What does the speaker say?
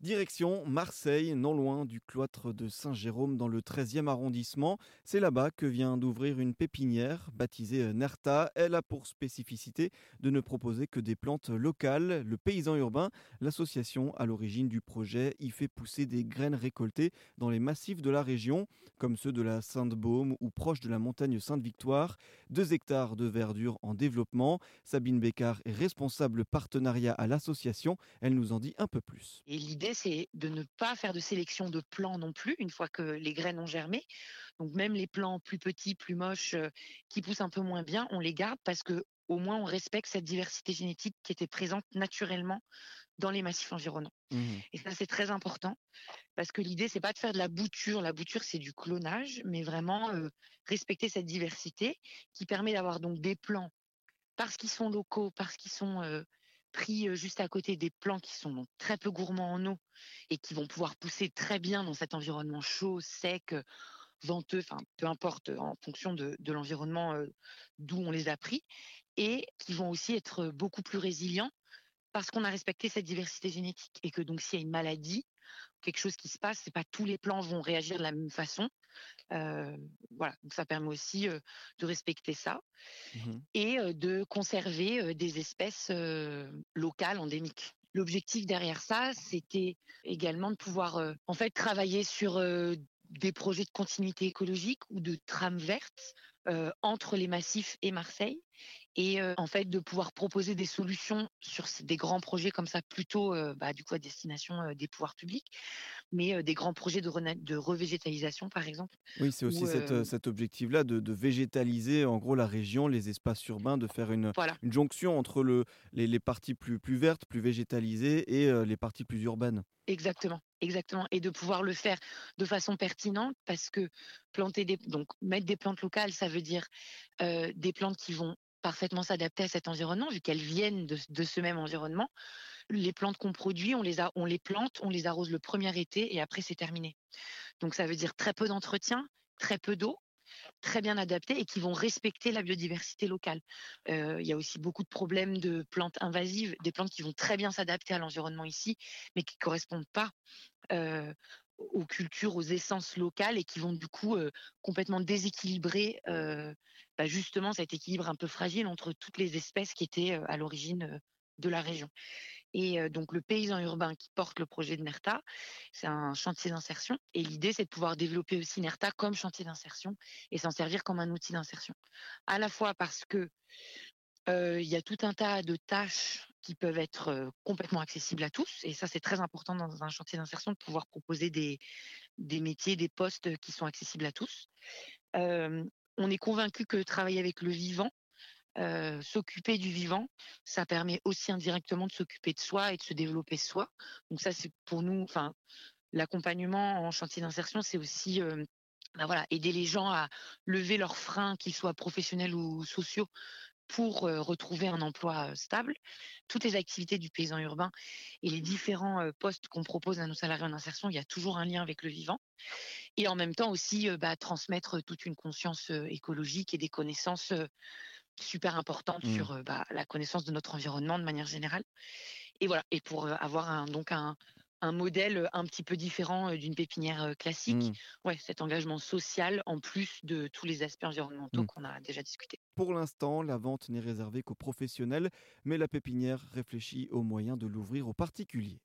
Direction Marseille, non loin du cloître de Saint-Jérôme dans le 13e arrondissement. C'est là-bas que vient d'ouvrir une pépinière baptisée Nerta. Elle a pour spécificité de ne proposer que des plantes locales. Le paysan urbain, l'association à l'origine du projet, y fait pousser des graines récoltées dans les massifs de la région, comme ceux de la Sainte-Baume ou proche de la montagne Sainte-Victoire. Deux hectares de verdure en développement. Sabine Bécard est responsable partenariat à l'association. Elle nous en dit un peu plus. L'idée c'est de ne pas faire de sélection de plants non plus, une fois que les graines ont germé. Donc même les plants plus petits, plus moches, euh, qui poussent un peu moins bien, on les garde parce que au moins on respecte cette diversité génétique qui était présente naturellement dans les massifs environnants. Mmh Et ça, c'est très important parce que l'idée, c'est pas de faire de la bouture. La bouture, c'est du clonage, mais vraiment euh, respecter cette diversité qui permet d'avoir donc des plants parce qu'ils sont locaux, parce qu'ils sont euh, pris juste à côté des plants qui sont très peu gourmands en eau et qui vont pouvoir pousser très bien dans cet environnement chaud, sec, venteux, peu importe en fonction de, l'environnement d'où on les a pris, et qui vont aussi être beaucoup plus résilients parce qu'on a respecté cette diversité génétique et que donc s'il y a une maladie, quelque chose qui se passe, c'est pas tous les plants vont réagir de la même façon. voilà, donc ça permet aussi de respecter ça mmh et de conserver des espèces locales endémiques. L'objectif derrière ça, c'était également de pouvoir en fait travailler sur des projets de continuité écologique ou de trames vertes entre les massifs et Marseille et en fait de pouvoir proposer des solutions sur des grands projets comme ça plutôt bah, du coup à destination des pouvoirs publics mais des grands projets de, de revégétalisation par exemple oui c'est aussi cet objectif là de, végétaliser en gros la région les espaces urbains de faire une, une jonction entre le, les, les, parties plus, plus vertes plus végétalisées et les parties plus urbaines. Exactement Exactement, et de pouvoir le faire de façon pertinente parce que planter des donc mettre des plantes locales, ça veut dire des plantes qui vont parfaitement s'adapter à cet environnement vu qu'elles viennent de, ce même environnement. Les plantes qu'on produit, on les plante, on les arrose le premier été et après c'est terminé. Donc ça veut dire très peu d'entretien, très peu d'eau très bien adaptés et qui vont respecter la biodiversité locale. il y a aussi beaucoup de problèmes de plantes invasives, des plantes qui vont très bien s'adapter à l'environnement ici, mais qui ne correspondent pas aux cultures, aux essences locales et qui vont du coup complètement déséquilibrer bah, justement cet équilibre un peu fragile entre toutes les espèces qui étaient à l'origine de la région. Et donc le paysan urbain qui porte le projet de NERTA, c'est un chantier d'insertion. Et l'idée, c'est de pouvoir développer aussi NERTA comme chantier d'insertion et s'en servir comme un outil d'insertion. À la fois parce que il y a tout un tas de tâches qui peuvent être complètement accessibles à tous. Et ça, c'est très important dans un chantier d'insertion de pouvoir proposer des, métiers, des postes qui sont accessibles à tous. on est convaincu que travailler avec le vivant, s'occuper du vivant, ça permet aussi indirectement de s'occuper de soi et de se développer soi. Donc ça, c'est pour nous, enfin, l'accompagnement en chantier d'insertion, c'est aussi bah voilà, aider les gens à lever leurs freins, qu'ils soient professionnels ou sociaux, pour retrouver un emploi stable. Toutes les activités du paysan urbain et les différents postes qu'on propose à nos salariés en insertion, il y a toujours un lien avec le vivant. Et en même temps aussi bah, transmettre toute une conscience écologique et des connaissances super importantes mmh. sur bah, la connaissance de notre environnement de manière générale. Et voilà, et pour avoir un, donc un, un modèle un petit peu différent d'une pépinière classique. Mmh. Ouais, cet engagement social en plus de tous les aspects environnementaux mmh. qu'on a déjà discutés. Pour l'instant, la vente n'est réservée qu'aux professionnels, mais la pépinière réfléchit aux moyens de l'ouvrir aux particuliers.